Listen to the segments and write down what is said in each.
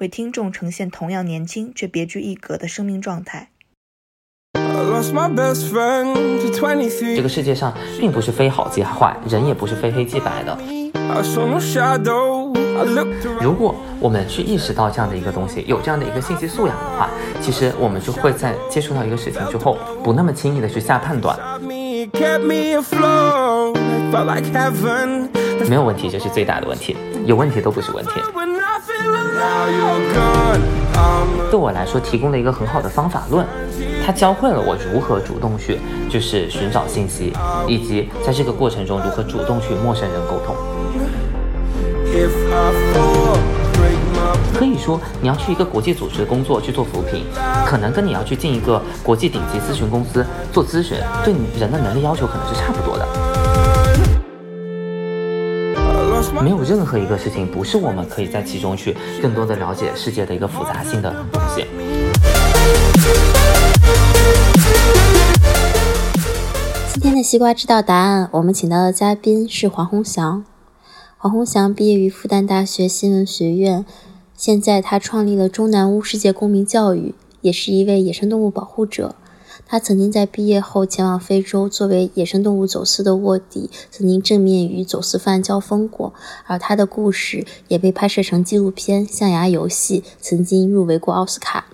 为听众呈现同样年轻却别具一格的生命状态。I lost my best friend to 23. 这个世界上并不是非好即坏，人也不是非黑即白的。如果我们去意识到这样的一个东西，有这样的一个信息素养的话，其实我们就会在接触到一个事情之后，不那么轻易的去下判断。没有问题，这是最大的问题，有问题都不是问题。对我来说，提供了一个很好的方法论，它教会了我如何主动去就是寻找信息，以及在这个过程中如何主动去陌生人沟通。可以说，你要去一个国际组织工作去做扶贫，可能跟你要去进一个国际顶级咨询公司做咨询，对你人的能力要求可能是差不多的。没有任何一个事情不是我们可以在其中去更多的了解世界的一个复杂性的东西。今天的西瓜知道答案，我们请到的嘉宾是黄宏翔。黄宏翔毕业于复旦大学新闻学院，现在他创立了中南屋世界公民教育，也是一位野生动物保护者。他曾经在毕业后前往非洲，作为野生动物走私的卧底，曾经正面与走私犯交锋过，而他的故事也被拍摄成纪录片《象牙游戏》，曾经入围过奥斯卡。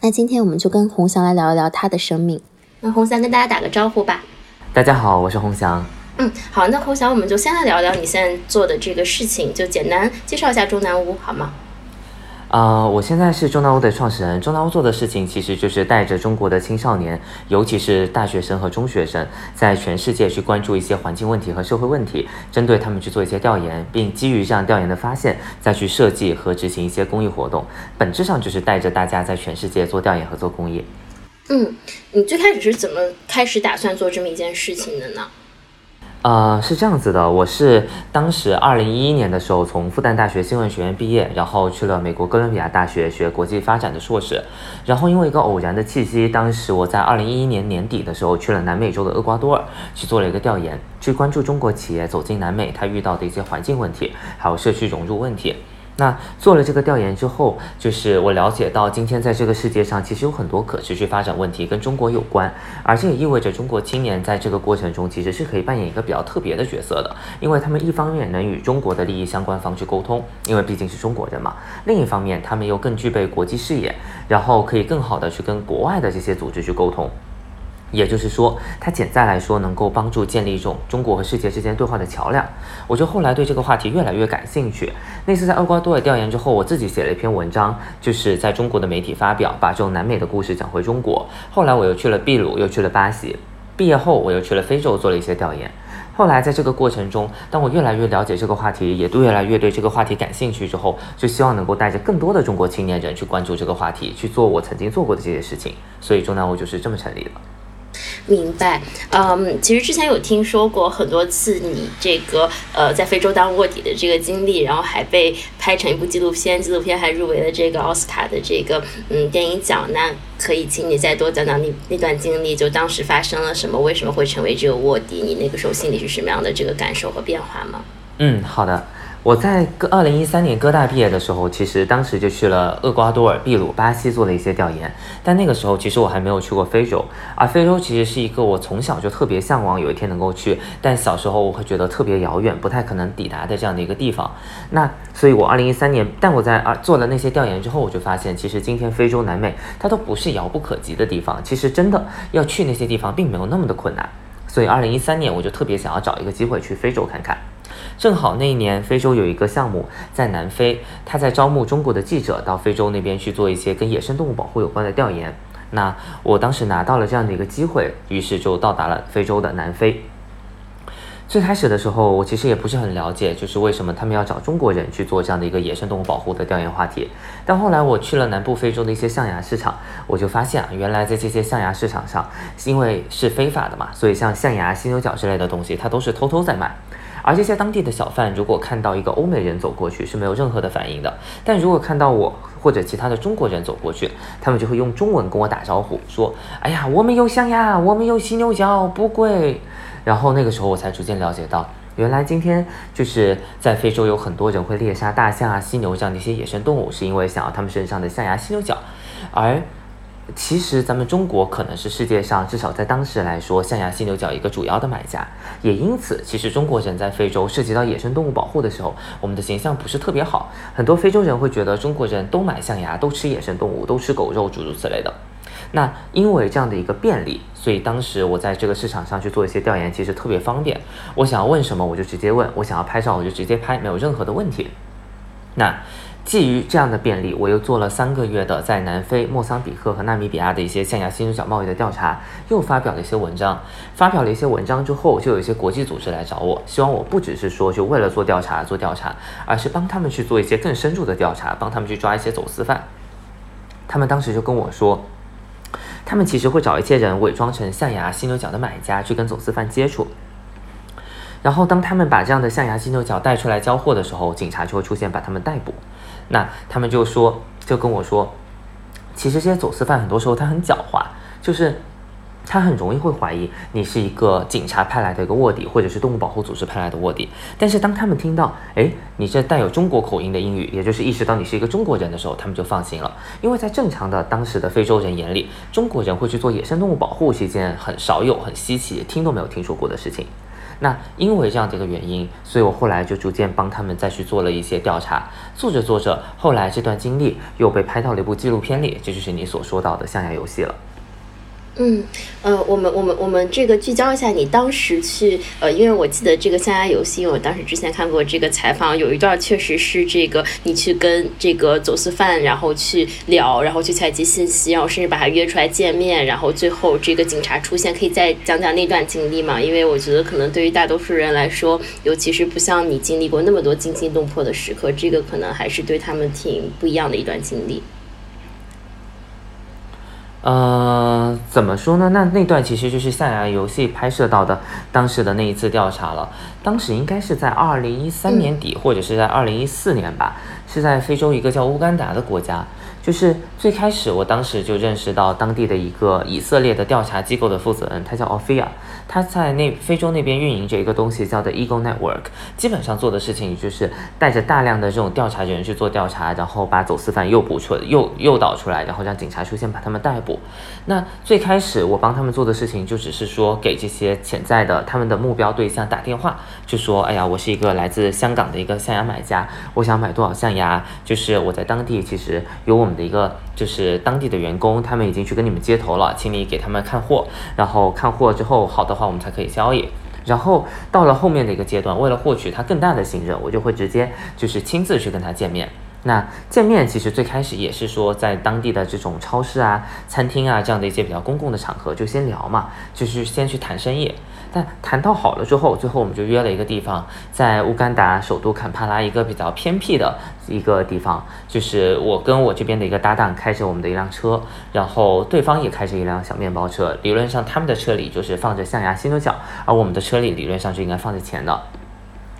那今天我们就跟洪翔来聊一聊他的生命。那洪翔跟大家打个招呼吧。大家好，我是洪翔。嗯，好，那洪翔，我们就先来聊聊你现在做的这个事情，就简单介绍一下中南屋好吗？呃，我现在是中南屋的创始人。中南屋做的事情其实就是带着中国的青少年，尤其是大学生和中学生，在全世界去关注一些环境问题和社会问题，针对他们去做一些调研，并基于这样调研的发现，再去设计和执行一些公益活动。本质上就是带着大家在全世界做调研和做公益。嗯，你最开始是怎么开始打算做这么一件事情的呢？呃，是这样子的，我是当时二零一一年的时候从复旦大学新闻学院毕业，然后去了美国哥伦比亚大学学国际发展的硕士，然后因为一个偶然的契机，当时我在二零一一年年底的时候去了南美洲的厄瓜多尔去做了一个调研，去关注中国企业走进南美它遇到的一些环境问题，还有社区融入问题。那做了这个调研之后，就是我了解到，今天在这个世界上，其实有很多可持续发展问题跟中国有关，而这也意味着中国青年在这个过程中其实是可以扮演一个比较特别的角色的，因为他们一方面能与中国的利益相关方去沟通，因为毕竟是中国人嘛；另一方面，他们又更具备国际视野，然后可以更好的去跟国外的这些组织去沟通。也就是说，它潜在来说能够帮助建立一种中国和世界之间对话的桥梁。我就后来对这个话题越来越感兴趣。那次在厄瓜多尔调研之后，我自己写了一篇文章，就是在中国的媒体发表，把这种南美的故事讲回中国。后来我又去了秘鲁，又去了巴西。毕业后，我又去了非洲做了一些调研。后来在这个过程中，当我越来越了解这个话题，也都越来越对这个话题感兴趣之后，就希望能够带着更多的中国青年人去关注这个话题，去做我曾经做过的这些事情。所以中南欧就是这么成立的。明白，嗯，其实之前有听说过很多次你这个呃在非洲当卧底的这个经历，然后还被拍成一部纪录片，纪录片还入围了这个奥斯卡的这个嗯电影奖。那可以请你再多讲讲你那段经历，就当时发生了什么，为什么会成为这个卧底？你那个时候心里是什么样的这个感受和变化吗？嗯，好的。我在哥二零一三年哥大毕业的时候，其实当时就去了厄瓜多尔、秘鲁、巴西做了一些调研，但那个时候其实我还没有去过非洲，而非洲其实是一个我从小就特别向往有一天能够去，但小时候我会觉得特别遥远，不太可能抵达的这样的一个地方。那所以，我二零一三年，但我在啊做了那些调研之后，我就发现，其实今天非洲、南美它都不是遥不可及的地方，其实真的要去那些地方，并没有那么的困难。所以，二零一三年我就特别想要找一个机会去非洲看看。正好那一年，非洲有一个项目在南非，他在招募中国的记者到非洲那边去做一些跟野生动物保护有关的调研。那我当时拿到了这样的一个机会，于是就到达了非洲的南非。最开始的时候，我其实也不是很了解，就是为什么他们要找中国人去做这样的一个野生动物保护的调研话题。但后来我去了南部非洲的一些象牙市场，我就发现啊，原来在这些象牙市场上，因为是非法的嘛，所以像象牙、犀牛角之类的东西，它都是偷偷在卖。而这些当地的小贩如果看到一个欧美人走过去，是没有任何的反应的。但如果看到我或者其他的中国人走过去，他们就会用中文跟我打招呼，说：“哎呀，我们有象牙，我们有犀牛角，不贵。”然后那个时候我才逐渐了解到，原来今天就是在非洲有很多人会猎杀大象啊、犀牛这样的一些野生动物，是因为想要它们身上的象牙、犀牛角，而。其实咱们中国可能是世界上至少在当时来说象牙犀牛角一个主要的买家，也因此，其实中国人在非洲涉及到野生动物保护的时候，我们的形象不是特别好。很多非洲人会觉得中国人都买象牙，都吃野生动物，都吃狗肉，诸如此类的。那因为这样的一个便利，所以当时我在这个市场上去做一些调研，其实特别方便。我想要问什么我就直接问，我想要拍照我就直接拍，没有任何的问题。那。基于这样的便利，我又做了三个月的在南非、莫桑比克和纳米比亚的一些象牙犀牛角贸易的调查，又发表了一些文章。发表了一些文章之后，就有一些国际组织来找我，希望我不只是说就为了做调查做调查，而是帮他们去做一些更深入的调查，帮他们去抓一些走私犯。他们当时就跟我说，他们其实会找一些人伪装成象牙犀牛角的买家去跟走私犯接触。然后，当他们把这样的象牙犀牛角带出来交货的时候，警察就会出现，把他们逮捕。那他们就说，就跟我说，其实这些走私犯很多时候他很狡猾，就是他很容易会怀疑你是一个警察派来的一个卧底，或者是动物保护组织派来的卧底。但是当他们听到，哎，你这带有中国口音的英语，也就是意识到你是一个中国人的时候，他们就放心了。因为在正常的当时的非洲人眼里，中国人会去做野生动物保护是一件很少有、很稀奇、听都没有听说过的事情。那因为这样的一个原因，所以我后来就逐渐帮他们再去做了一些调查，做着做着，后来这段经历又被拍到了一部纪录片里，这就是你所说到的象牙游戏了。嗯，呃，我们我们我们这个聚焦一下，你当时去，呃，因为我记得这个象牙游戏，因为我当时之前看过这个采访，有一段确实是这个你去跟这个走私犯，然后去聊，然后去采集信息，然后甚至把他约出来见面，然后最后这个警察出现，可以再讲讲那段经历吗？因为我觉得可能对于大多数人来说，尤其是不像你经历过那么多惊心动魄的时刻，这个可能还是对他们挺不一样的一段经历。呃，怎么说呢？那那段其实就是象牙游戏拍摄到的当时的那一次调查了。当时应该是在二零一三年底，或者是在二零一四年吧，是在非洲一个叫乌干达的国家。就是最开始，我当时就认识到当地的一个以色列的调查机构的负责人，他叫 Ophia，他在那非洲那边运营着一个东西叫的 Eagle Network，基本上做的事情就是带着大量的这种调查人员去做调查，然后把走私犯诱捕出、诱诱导出来，然后让警察出现把他们逮捕。那最开始我帮他们做的事情就只是说给这些潜在的他们的目标对象打电话，就说，哎呀，我是一个来自香港的一个象牙买家，我想买多少象牙，就是我在当地其实有我们。的一个就是当地的员工，他们已经去跟你们接头了，请你给他们看货，然后看货之后好的话，我们才可以交易。然后到了后面的一个阶段，为了获取他更大的信任，我就会直接就是亲自去跟他见面。那见面其实最开始也是说在当地的这种超市啊、餐厅啊这样的一些比较公共的场合就先聊嘛，就是先去谈生意。但谈到好了之后，最后我们就约了一个地方，在乌干达首都坎帕拉一个比较偏僻的一个地方，就是我跟我这边的一个搭档开着我们的一辆车，然后对方也开着一辆小面包车。理论上他们的车里就是放着象牙犀牛角，而我们的车里理论上就应该放着钱的。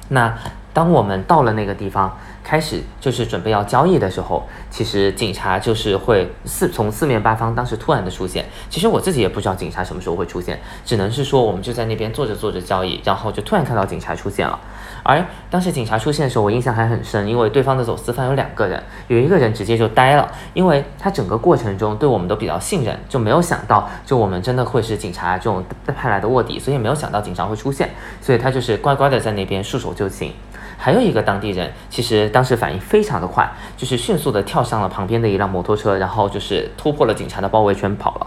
那当我们到了那个地方。开始就是准备要交易的时候，其实警察就是会四从四面八方，当时突然的出现。其实我自己也不知道警察什么时候会出现，只能是说我们就在那边做着做着交易，然后就突然看到警察出现了。而当时警察出现的时候，我印象还很深，因为对方的走私犯有两个人，有一个人直接就呆了，因为他整个过程中对我们都比较信任，就没有想到就我们真的会是警察这种派来的卧底，所以没有想到警察会出现，所以他就是乖乖的在那边束手就擒。还有一个当地人，其实当时反应非常的快，就是迅速的跳上了旁边的一辆摩托车，然后就是突破了警察的包围圈跑了，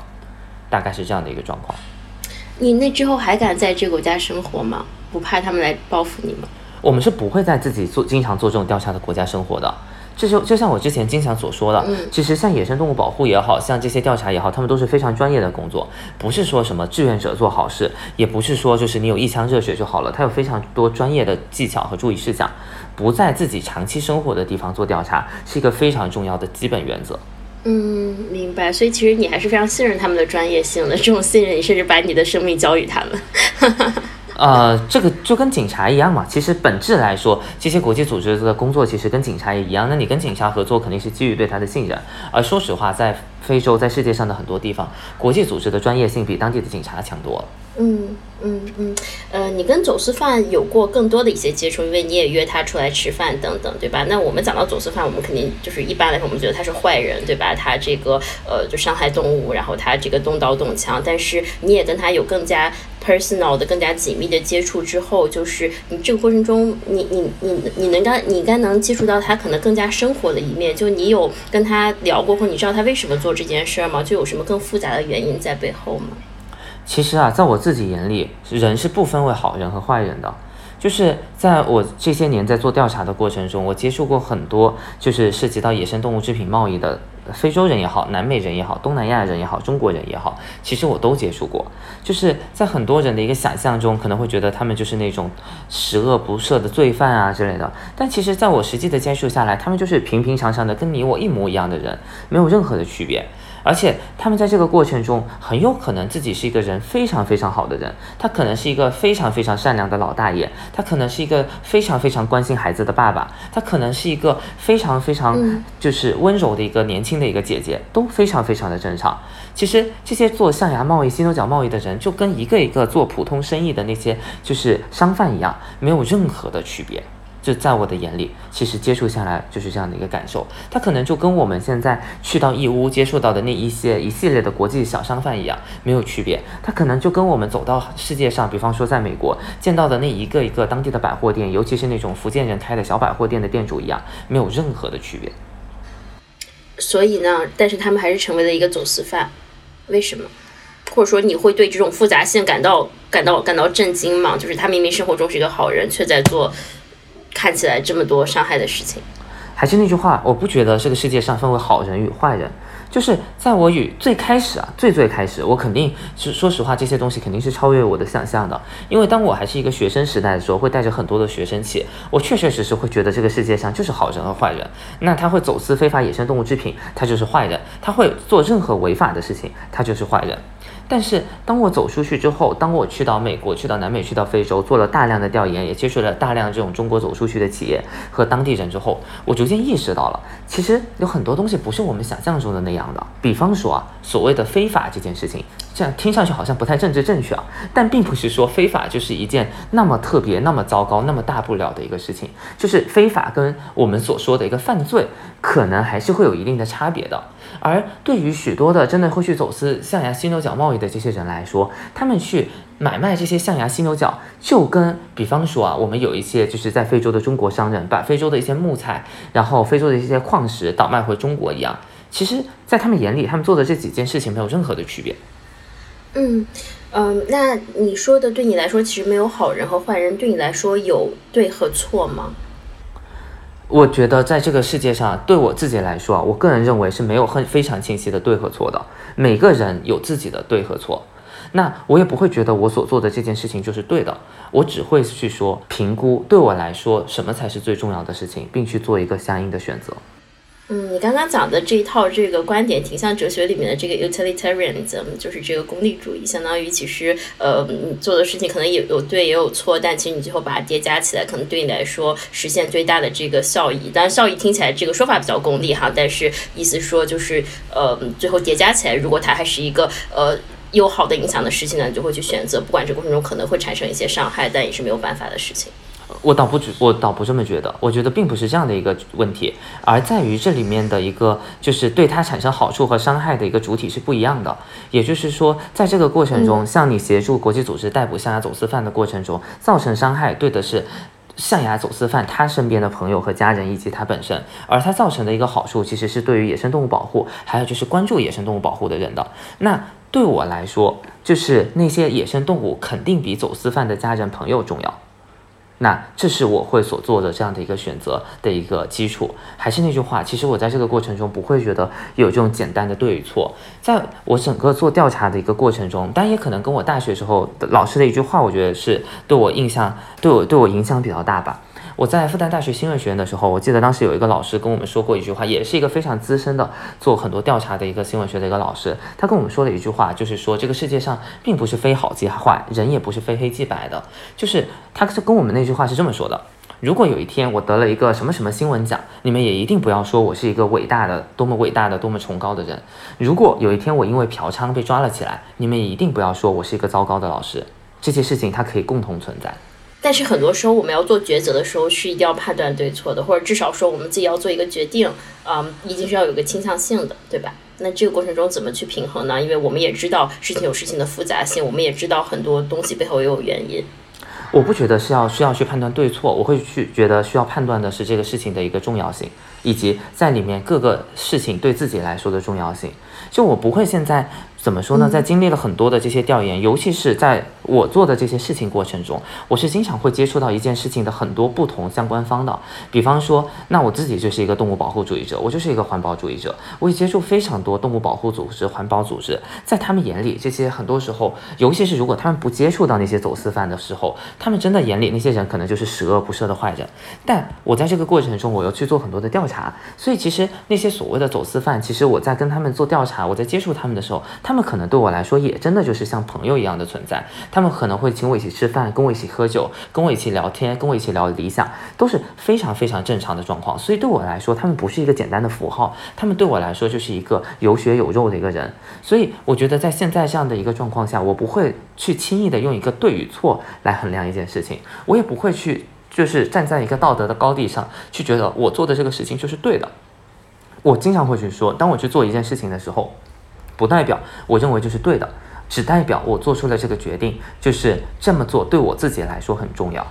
大概是这样的一个状况。你那之后还敢在这个国家生活吗？不怕他们来报复你吗？我们是不会在自己做经常做这种调查的国家生活的。这就就像我之前经常所说的，其实像野生动物保护也好像这些调查也好，他们都是非常专业的工作，不是说什么志愿者做好事，也不是说就是你有一腔热血就好了，它有非常多专业的技巧和注意事项，不在自己长期生活的地方做调查，是一个非常重要的基本原则。嗯，明白。所以其实你还是非常信任他们的专业性的，这种信任你甚至把你的生命交予他们。呃，这个就跟警察一样嘛。其实本质来说，这些国际组织的工作其实跟警察也一样。那你跟警察合作，肯定是基于对他的信任。而说实话，在非洲，在世界上的很多地方，国际组织的专业性比当地的警察强多了。嗯嗯嗯，呃，你跟走私犯有过更多的一些接触，因为你也约他出来吃饭等等，对吧？那我们讲到走私犯，我们肯定就是一般来说，我们觉得他是坏人，对吧？他这个呃，就伤害动物，然后他这个动刀动枪。但是你也跟他有更加 personal 的、更加紧密的接触之后，就是你这个过程中，你你你你能该你应该能接触到他可能更加生活的一面。就你有跟他聊过，或你知道他为什么做这件事吗？就有什么更复杂的原因在背后吗？其实啊，在我自己眼里，人是不分为好人和坏人的。就是在我这些年在做调查的过程中，我接触过很多，就是涉及到野生动物制品贸易的非洲人也好，南美人也好，东南亚人也好，中国人也好，其实我都接触过。就是在很多人的一个想象中，可能会觉得他们就是那种十恶不赦的罪犯啊之类的。但其实，在我实际的接触下来，他们就是平平常常的，跟你我一模一样的人，没有任何的区别。而且他们在这个过程中很有可能自己是一个人非常非常好的人，他可能是一个非常非常善良的老大爷，他可能是一个非常非常关心孩子的爸爸，他可能是一个非常非常就是温柔的一个年轻的一个姐姐，都非常非常的正常。其实这些做象牙贸易、犀牛角贸易的人，就跟一个一个做普通生意的那些就是商贩一样，没有任何的区别。就在我的眼里，其实接触下来就是这样的一个感受。他可能就跟我们现在去到义乌接触到的那一些一系列的国际小商贩一样，没有区别。他可能就跟我们走到世界上，比方说在美国见到的那一个一个当地的百货店，尤其是那种福建人开的小百货店的店主一样，没有任何的区别。所以呢，但是他们还是成为了一个走私犯，为什么？或者说你会对这种复杂性感到感到感到震惊吗？就是他明明生活中是一个好人，却在做。看起来这么多伤害的事情，还是那句话，我不觉得这个世界上分为好人与坏人。就是在我与最开始啊，最最开始，我肯定是说实话，这些东西肯定是超越我的想象的。因为当我还是一个学生时代的时候，会带着很多的学生气，我确确实实会觉得这个世界上就是好人和坏人。那他会走私非法野生动物制品，他就是坏人；他会做任何违法的事情，他就是坏人。但是当我走出去之后，当我去到美国、去到南美、去到非洲，做了大量的调研，也接触了大量这种中国走出去的企业和当地人之后，我逐渐意识到了，其实有很多东西不是我们想象中的那样的。比方说啊，所谓的非法这件事情，这样听上去好像不太政治正确啊，但并不是说非法就是一件那么特别、那么糟糕、那么大不了的一个事情。就是非法跟我们所说的一个犯罪，可能还是会有一定的差别的。而对于许多的真的会去走私象牙犀牛角贸易的这些人来说，他们去买卖这些象牙犀牛角，就跟比方说啊，我们有一些就是在非洲的中国商人把非洲的一些木材，然后非洲的一些矿石倒卖回中国一样。其实，在他们眼里，他们做的这几件事情没有任何的区别。嗯嗯，那你说的对你来说，其实没有好人和坏人，对你来说有对和错吗？我觉得在这个世界上，对我自己来说啊，我个人认为是没有很非常清晰的对和错的。每个人有自己的对和错，那我也不会觉得我所做的这件事情就是对的。我只会去说评估对我来说什么才是最重要的事情，并去做一个相应的选择。嗯，你刚刚讲的这一套这个观点挺像哲学里面的这个 utilitarianism，就是这个功利主义，相当于其实呃你做的事情可能也有对也有错，但其实你最后把它叠加起来，可能对你来说实现最大的这个效益。当然效益听起来这个说法比较功利哈，但是意思说就是呃最后叠加起来，如果它还是一个呃有好的影响的事情呢，你就会去选择，不管这过程中可能会产生一些伤害，但也是没有办法的事情。我倒不觉，我倒不这么觉得。我觉得并不是这样的一个问题，而在于这里面的一个，就是对它产生好处和伤害的一个主体是不一样的。也就是说，在这个过程中，像你协助国际组织逮捕象牙走私犯的过程中，造成伤害对的是象牙走私犯他身边的朋友和家人以及他本身，而他造成的一个好处其实是对于野生动物保护，还有就是关注野生动物保护的人的。那对我来说，就是那些野生动物肯定比走私犯的家人朋友重要。那这是我会所做的这样的一个选择的一个基础。还是那句话，其实我在这个过程中不会觉得有这种简单的对与错。在我整个做调查的一个过程中，但也可能跟我大学时候的老师的一句话，我觉得是对我印象、对我对我影响比较大吧。我在复旦大学新闻学院的时候，我记得当时有一个老师跟我们说过一句话，也是一个非常资深的做很多调查的一个新闻学的一个老师，他跟我们说了一句话，就是说这个世界上并不是非好即坏，人也不是非黑即白的，就是他是跟我们那句话是这么说的：如果有一天我得了一个什么什么新闻奖，你们也一定不要说我是一个伟大的、多么伟大的、多么崇高的人；如果有一天我因为嫖娼被抓了起来，你们也一定不要说我是一个糟糕的老师。这些事情它可以共同存在。但是很多时候我们要做抉择的时候是一定要判断对错的，或者至少说我们自己要做一个决定，嗯，一定是要有个倾向性的，对吧？那这个过程中怎么去平衡呢？因为我们也知道事情有事情的复杂性，我们也知道很多东西背后也有原因。我不觉得是要需要去判断对错，我会去觉得需要判断的是这个事情的一个重要性，以及在里面各个事情对自己来说的重要性。就我不会现在。怎么说呢？在经历了很多的这些调研，尤其是在我做的这些事情过程中，我是经常会接触到一件事情的很多不同相关方的。比方说，那我自己就是一个动物保护主义者，我就是一个环保主义者，我也接触非常多动物保护组织、环保组织。在他们眼里，这些很多时候，尤其是如果他们不接触到那些走私犯的时候，他们真的眼里那些人可能就是十恶不赦的坏人。但我在这个过程中，我又去做很多的调查，所以其实那些所谓的走私犯，其实我在跟他们做调查，我在接触他们的时候，他他们可能对我来说也真的就是像朋友一样的存在。他们可能会请我一起吃饭，跟我一起喝酒，跟我一起聊天，跟我一起聊理想，都是非常非常正常的状况。所以对我来说，他们不是一个简单的符号，他们对我来说就是一个有血有肉的一个人。所以我觉得在现在这样的一个状况下，我不会去轻易的用一个对与错来衡量一件事情，我也不会去就是站在一个道德的高地上去觉得我做的这个事情就是对的。我经常会去说，当我去做一件事情的时候。不代表我认为就是对的，只代表我做出了这个决定，就是这么做对我自己来说很重要。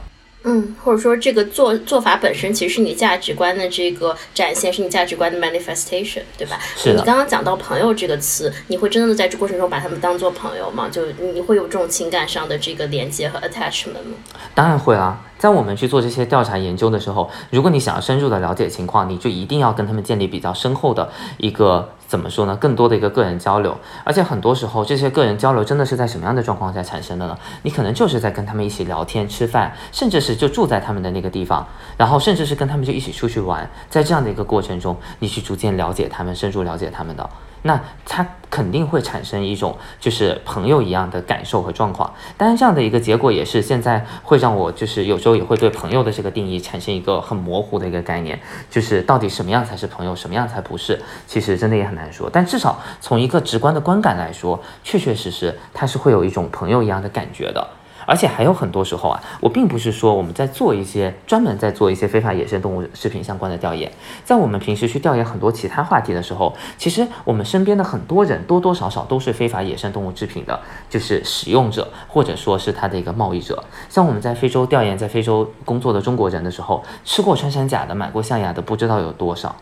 嗯，或者说这个做做法本身其实是你价值观的这个展现，是你价值观的 manifestation，对吧？是你刚刚讲到朋友这个词，你会真的在这过程中把他们当做朋友吗？就你会有这种情感上的这个连接和 attachment 吗？当然会啊。在我们去做这些调查研究的时候，如果你想要深入的了解情况，你就一定要跟他们建立比较深厚的一个怎么说呢？更多的一个个人交流。而且很多时候，这些个人交流真的是在什么样的状况下产生的呢？你可能就是在跟他们一起聊天、吃饭，甚至是就住在他们的那个地方，然后甚至是跟他们就一起出去玩。在这样的一个过程中，你去逐渐了解他们，深入了解他们的。那他肯定会产生一种就是朋友一样的感受和状况，当然这样的一个结果也是现在会让我就是有时候也会对朋友的这个定义产生一个很模糊的一个概念，就是到底什么样才是朋友，什么样才不是，其实真的也很难说。但至少从一个直观的观感来说，确确实实它是会有一种朋友一样的感觉的。而且还有很多时候啊，我并不是说我们在做一些专门在做一些非法野生动物食品相关的调研，在我们平时去调研很多其他话题的时候，其实我们身边的很多人多多少少都是非法野生动物制品的，就是使用者或者说是它的一个贸易者。像我们在非洲调研，在非洲工作的中国人的时候，吃过穿山甲的、买过象牙的，不知道有多少，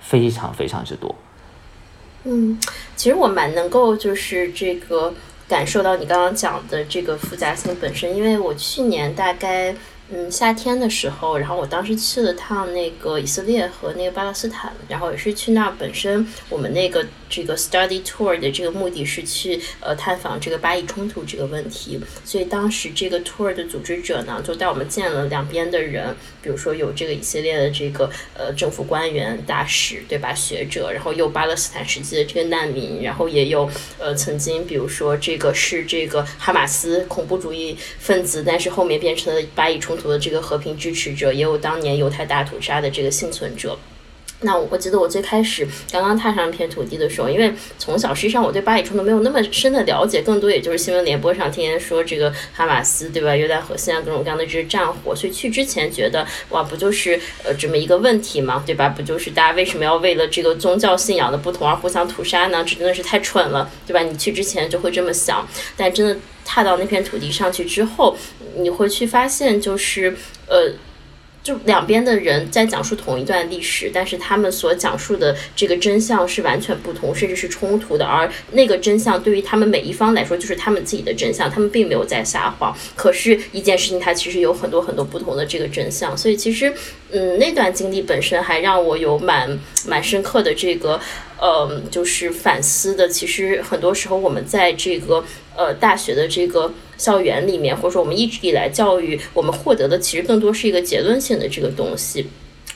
非常非常之多。嗯，其实我蛮能够就是这个。感受到你刚刚讲的这个复杂性本身，因为我去年大概嗯夏天的时候，然后我当时去了趟那个以色列和那个巴勒斯坦，然后也是去那儿本身我们那个。这个 study tour 的这个目的是去呃探访这个巴以冲突这个问题，所以当时这个 tour 的组织者呢，就带我们见了两边的人，比如说有这个以色列的这个呃政府官员、大使，对吧？学者，然后又巴勒斯坦实际的这个难民，然后也有呃曾经比如说这个是这个哈马斯恐怖主义分子，但是后面变成了巴以冲突的这个和平支持者，也有当年犹太大屠杀的这个幸存者。那我记得我最开始刚刚踏上一片土地的时候，因为从小实际上我对巴以冲突没有那么深的了解，更多也就是新闻联播上天天说这个哈马斯对吧，约旦河西岸各种各样的这些战火，所以去之前觉得哇，不就是呃这么一个问题嘛，对吧？不就是大家为什么要为了这个宗教信仰的不同而互相屠杀呢？这真的是太蠢了，对吧？你去之前就会这么想，但真的踏到那片土地上去之后，你会去发现就是呃。就两边的人在讲述同一段历史，但是他们所讲述的这个真相是完全不同，甚至是冲突的。而那个真相对于他们每一方来说，就是他们自己的真相，他们并没有在撒谎。可是，一件事情它其实有很多很多不同的这个真相，所以其实，嗯，那段经历本身还让我有蛮蛮深刻的这个，呃，就是反思的。其实很多时候我们在这个呃大学的这个。校园里面，或者说我们一直以来教育我们获得的，其实更多是一个结论性的这个东西。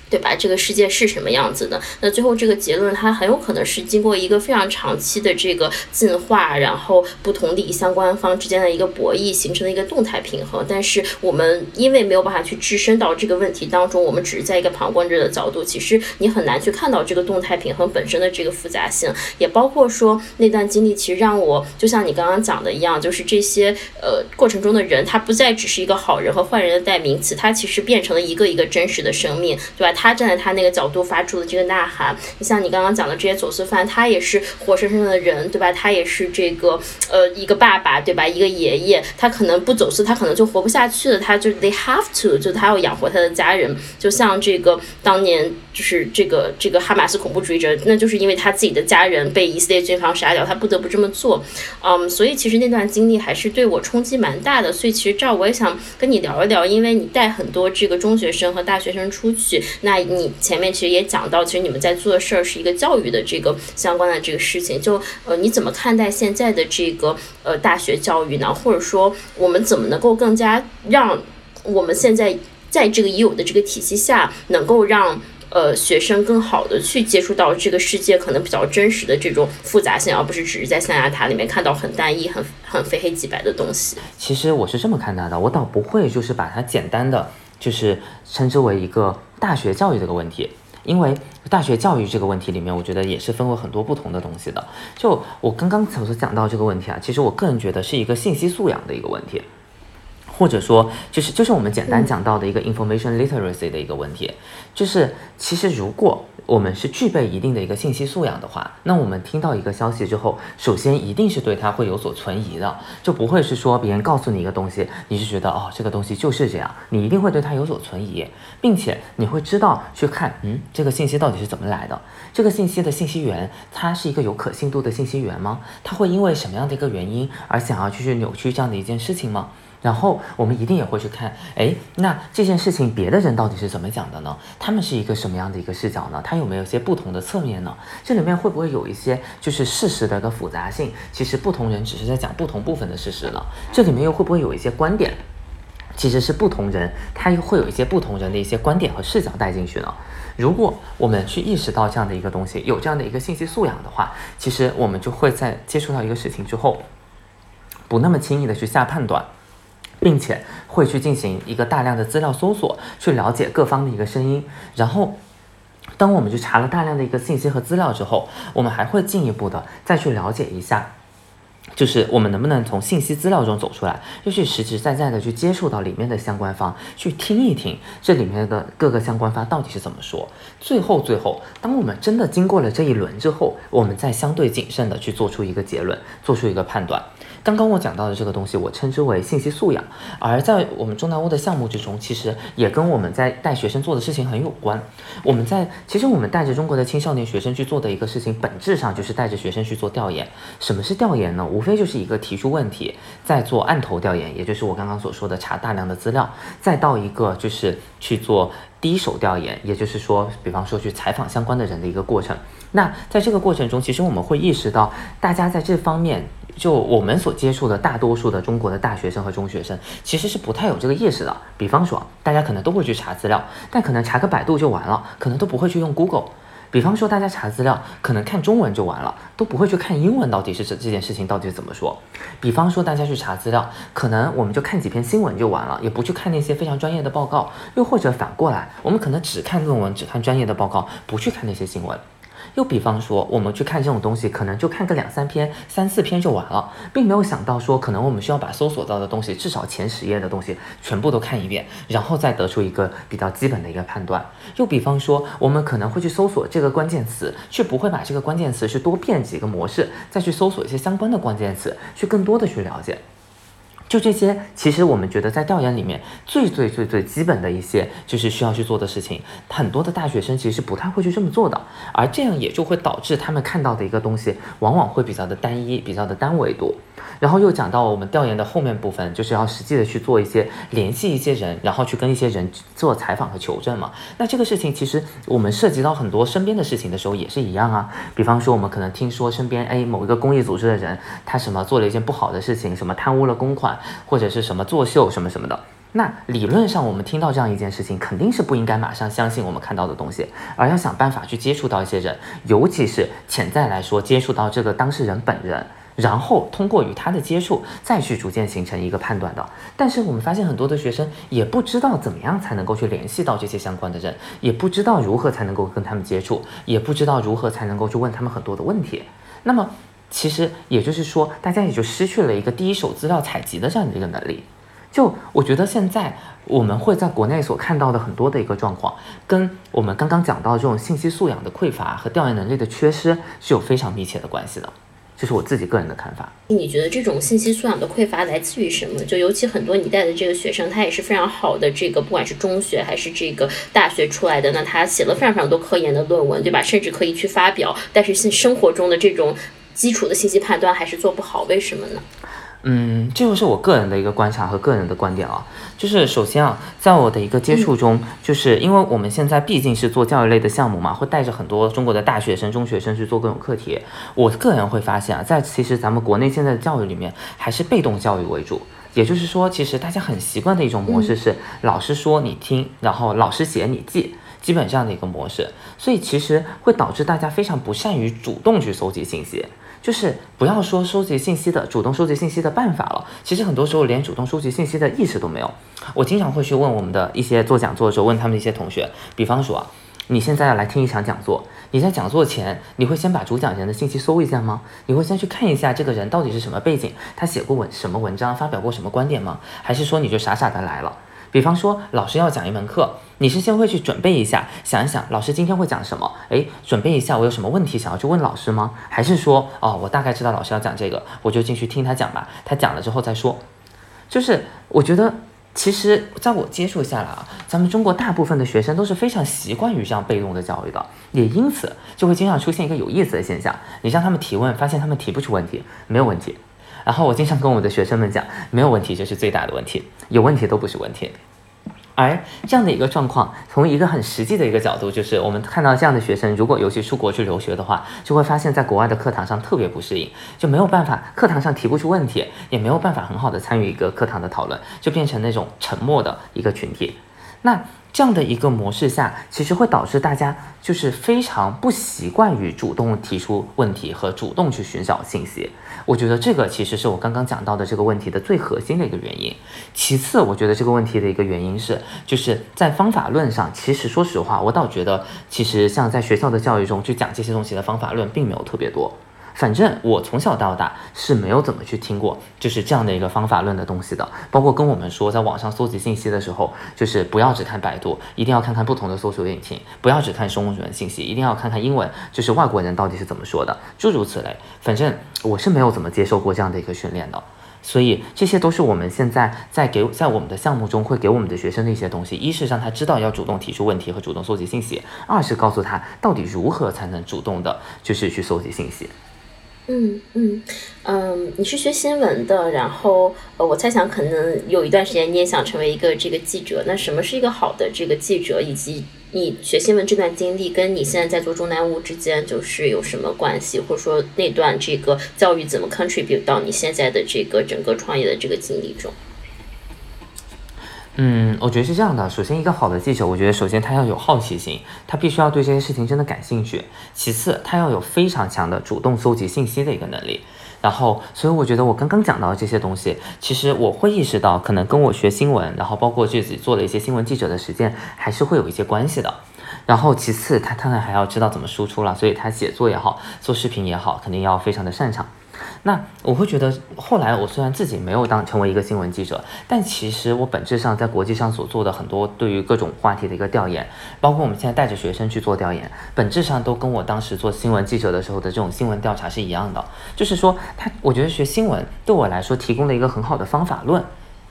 对吧？这个世界是什么样子的？那最后这个结论，它很有可能是经过一个非常长期的这个进化，然后不同利益相关方之间的一个博弈形成的一个动态平衡。但是我们因为没有办法去置身到这个问题当中，我们只是在一个旁观者的角度，其实你很难去看到这个动态平衡本身的这个复杂性。也包括说那段经历，其实让我就像你刚刚讲的一样，就是这些呃过程中的人，他不再只是一个好人和坏人的代名词，他其实变成了一个一个真实的生命，对吧？他站在他那个角度发出的这个呐喊，你像你刚刚讲的这些走私犯，他也是活生生的人，对吧？他也是这个呃一个爸爸，对吧？一个爷爷，他可能不走私，他可能就活不下去了，他就 they have to，就他要养活他的家人。就像这个当年就是这个这个哈马斯恐怖主义者，那就是因为他自己的家人被以色列军方杀掉，他不得不这么做。嗯，所以其实那段经历还是对我冲击蛮大的。所以其实这儿我也想跟你聊一聊，因为你带很多这个中学生和大学生出去，那你。前面其实也讲到，其实你们在做的事儿是一个教育的这个相关的这个事情。就呃，你怎么看待现在的这个呃大学教育呢？或者说，我们怎么能够更加让我们现在在这个已有的这个体系下，能够让呃学生更好的去接触到这个世界可能比较真实的这种复杂性，而不是只是在象牙塔里面看到很单一、很很非黑即白的东西。其实我是这么看待的，我倒不会就是把它简单的就是称之为一个。大学教育这个问题，因为大学教育这个问题里面，我觉得也是分为很多不同的东西的。就我刚刚所讲到这个问题啊，其实我个人觉得是一个信息素养的一个问题，或者说就是就是我们简单讲到的一个 information literacy 的一个问题，就是其实如果。我们是具备一定的一个信息素养的话，那我们听到一个消息之后，首先一定是对它会有所存疑的，就不会是说别人告诉你一个东西，你是觉得哦这个东西就是这样，你一定会对它有所存疑，并且你会知道去看，嗯，这个信息到底是怎么来的，这个信息的信息源它是一个有可信度的信息源吗？它会因为什么样的一个原因而想要去去扭曲这样的一件事情吗？然后我们一定也会去看，哎，那这件事情别的人到底是怎么讲的呢？他们是一个什么样的一个视角呢？他有没有一些不同的侧面呢？这里面会不会有一些就是事实的一个复杂性？其实不同人只是在讲不同部分的事实了。这里面又会不会有一些观点，其实是不同人他又会有一些不同人的一些观点和视角带进去呢？如果我们去意识到这样的一个东西，有这样的一个信息素养的话，其实我们就会在接触到一个事情之后，不那么轻易的去下判断。并且会去进行一个大量的资料搜索，去了解各方的一个声音。然后，当我们去查了大量的一个信息和资料之后，我们还会进一步的再去了解一下，就是我们能不能从信息资料中走出来，又去实实在在的去接触到里面的相关方，去听一听这里面的各个相关方到底是怎么说。最后，最后，当我们真的经过了这一轮之后，我们再相对谨慎的去做出一个结论，做出一个判断。刚刚我讲到的这个东西，我称之为信息素养。而在我们中南屋的项目之中，其实也跟我们在带学生做的事情很有关。我们在其实我们带着中国的青少年学生去做的一个事情，本质上就是带着学生去做调研。什么是调研呢？无非就是一个提出问题，再做案头调研，也就是我刚刚所说的查大量的资料，再到一个就是去做第一手调研，也就是说，比方说去采访相关的人的一个过程。那在这个过程中，其实我们会意识到，大家在这方面。就我们所接触的大多数的中国的大学生和中学生，其实是不太有这个意识的。比方说，大家可能都会去查资料，但可能查个百度就完了，可能都不会去用 Google。比方说，大家查资料可能看中文就完了，都不会去看英文到底是这这件事情到底怎么说。比方说，大家去查资料，可能我们就看几篇新闻就完了，也不去看那些非常专业的报告。又或者反过来，我们可能只看论文，只看专业的报告，不去看那些新闻。又比方说，我们去看这种东西，可能就看个两三篇、三四篇就完了，并没有想到说，可能我们需要把搜索到的东西，至少前十页的东西全部都看一遍，然后再得出一个比较基本的一个判断。又比方说，我们可能会去搜索这个关键词，却不会把这个关键词去多变几个模式，再去搜索一些相关的关键词，去更多的去了解。就这些，其实我们觉得在调研里面最最最最基本的一些，就是需要去做的事情，很多的大学生其实是不太会去这么做的，而这样也就会导致他们看到的一个东西，往往会比较的单一，比较的单维度。然后又讲到我们调研的后面部分，就是要实际的去做一些联系一些人，然后去跟一些人做采访和求证嘛。那这个事情其实我们涉及到很多身边的事情的时候也是一样啊。比方说我们可能听说身边哎某一个公益组织的人，他什么做了一件不好的事情，什么贪污了公款，或者是什么作秀什么什么的。那理论上我们听到这样一件事情，肯定是不应该马上相信我们看到的东西，而要想办法去接触到一些人，尤其是潜在来说接触到这个当事人本人。然后通过与他的接触，再去逐渐形成一个判断的。但是我们发现很多的学生也不知道怎么样才能够去联系到这些相关的人，也不知道如何才能够跟他们接触，也不知道如何才能够去问他们很多的问题。那么其实也就是说，大家也就失去了一个第一手资料采集的这样的一个能力。就我觉得现在我们会在国内所看到的很多的一个状况，跟我们刚刚讲到这种信息素养的匮乏和调研能力的缺失是有非常密切的关系的。这是我自己个人的看法。你觉得这种信息素养的匮乏来自于什么？就尤其很多你带的这个学生，他也是非常好的，这个不管是中学还是这个大学出来的，那他写了非常非常多科研的论文，对吧？甚至可以去发表，但是生生活中的这种基础的信息判断还是做不好，为什么呢？嗯，这就是我个人的一个观察和个人的观点啊。就是首先啊，在我的一个接触中，就是因为我们现在毕竟是做教育类的项目嘛，会带着很多中国的大学生、中学生去做各种课题。我个人会发现啊，在其实咱们国内现在的教育里面，还是被动教育为主。也就是说，其实大家很习惯的一种模式是，老师说你听，然后老师写你记，基本上的一个模式。所以其实会导致大家非常不善于主动去搜集信息。就是不要说收集信息的主动收集信息的办法了，其实很多时候连主动收集信息的意识都没有。我经常会去问我们的一些做讲座的时候，问他们一些同学，比方说啊，你现在要来听一场讲座，你在讲座前，你会先把主讲人的信息搜一下吗？你会先去看一下这个人到底是什么背景，他写过文什么文章，发表过什么观点吗？还是说你就傻傻的来了？比方说，老师要讲一门课，你是先会去准备一下，想一想老师今天会讲什么？诶，准备一下，我有什么问题想要去问老师吗？还是说，哦，我大概知道老师要讲这个，我就进去听他讲吧，他讲了之后再说。就是我觉得，其实在我接触下来啊，咱们中国大部分的学生都是非常习惯于这样被动的教育的，也因此就会经常出现一个有意思的现象，你向他们提问，发现他们提不出问题，没有问题。然后我经常跟我的学生们讲，没有问题就是最大的问题，有问题都不是问题。而这样的一个状况，从一个很实际的一个角度，就是我们看到这样的学生，如果尤其出国去留学的话，就会发现在国外的课堂上特别不适应，就没有办法，课堂上提不出问题，也没有办法很好的参与一个课堂的讨论，就变成那种沉默的一个群体。那。这样的一个模式下，其实会导致大家就是非常不习惯于主动提出问题和主动去寻找信息。我觉得这个其实是我刚刚讲到的这个问题的最核心的一个原因。其次，我觉得这个问题的一个原因是，就是在方法论上，其实说实话，我倒觉得，其实像在学校的教育中去讲这些东西的方法论，并没有特别多。反正我从小到大是没有怎么去听过，就是这样的一个方法论的东西的。包括跟我们说，在网上搜集信息的时候，就是不要只看百度，一定要看看不同的搜索引擎，不要只看中文信息，一定要看看英文，就是外国人到底是怎么说的，诸如此类。反正我是没有怎么接受过这样的一个训练的，所以这些都是我们现在在给在我们的项目中会给我们的学生的一些东西。一是让他知道要主动提出问题和主动搜集信息，二是告诉他到底如何才能主动的，就是去搜集信息。嗯嗯嗯，你是学新闻的，然后呃，我猜想可能有一段时间你也想成为一个这个记者。那什么是一个好的这个记者？以及你学新闻这段经历跟你现在在做中南屋之间就是有什么关系？或者说那段这个教育怎么 contribute 到你现在的这个整个创业的这个经历中？嗯，我觉得是这样的。首先，一个好的记者，我觉得首先他要有好奇心，他必须要对这些事情真的感兴趣。其次，他要有非常强的主动搜集信息的一个能力。然后，所以我觉得我刚刚讲到的这些东西，其实我会意识到，可能跟我学新闻，然后包括自己做了一些新闻记者的实践，还是会有一些关系的。然后，其次，他当然还要知道怎么输出了，所以他写作也好，做视频也好，肯定要非常的擅长。那我会觉得，后来我虽然自己没有当成为一个新闻记者，但其实我本质上在国际上所做的很多对于各种话题的一个调研，包括我们现在带着学生去做调研，本质上都跟我当时做新闻记者的时候的这种新闻调查是一样的。就是说，他我觉得学新闻对我来说提供了一个很好的方法论，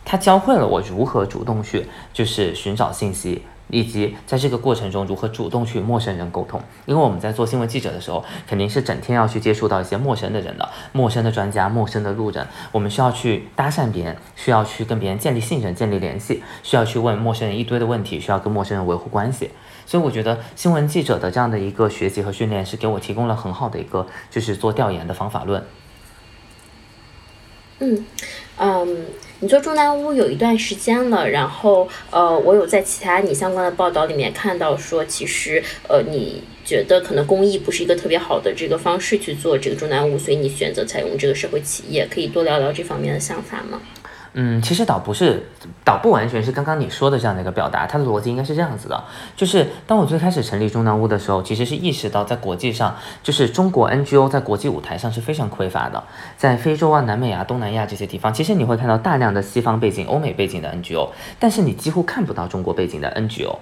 他教会了我如何主动去就是寻找信息。以及在这个过程中如何主动去陌生人沟通，因为我们在做新闻记者的时候，肯定是整天要去接触到一些陌生的人的，陌生的专家、陌生的路人，我们需要去搭讪别人，需要去跟别人建立信任、建立联系，需要去问陌生人一堆的问题，需要跟陌生人维护关系。所以我觉得新闻记者的这样的一个学习和训练，是给我提供了很好的一个就是做调研的方法论。嗯，嗯。你做中南屋有一段时间了，然后呃，我有在其他你相关的报道里面看到说，其实呃，你觉得可能公益不是一个特别好的这个方式去做这个中南屋，所以你选择采用这个社会企业，可以多聊聊这方面的想法吗？嗯，其实倒不是，倒不完全是刚刚你说的这样的一个表达，它的逻辑应该是这样子的，就是当我最开始成立中南屋的时候，其实是意识到在国际上，就是中国 NGO 在国际舞台上是非常匮乏的，在非洲啊、南美啊、东南亚这些地方，其实你会看到大量的西方背景、欧美背景的 NGO，但是你几乎看不到中国背景的 NGO。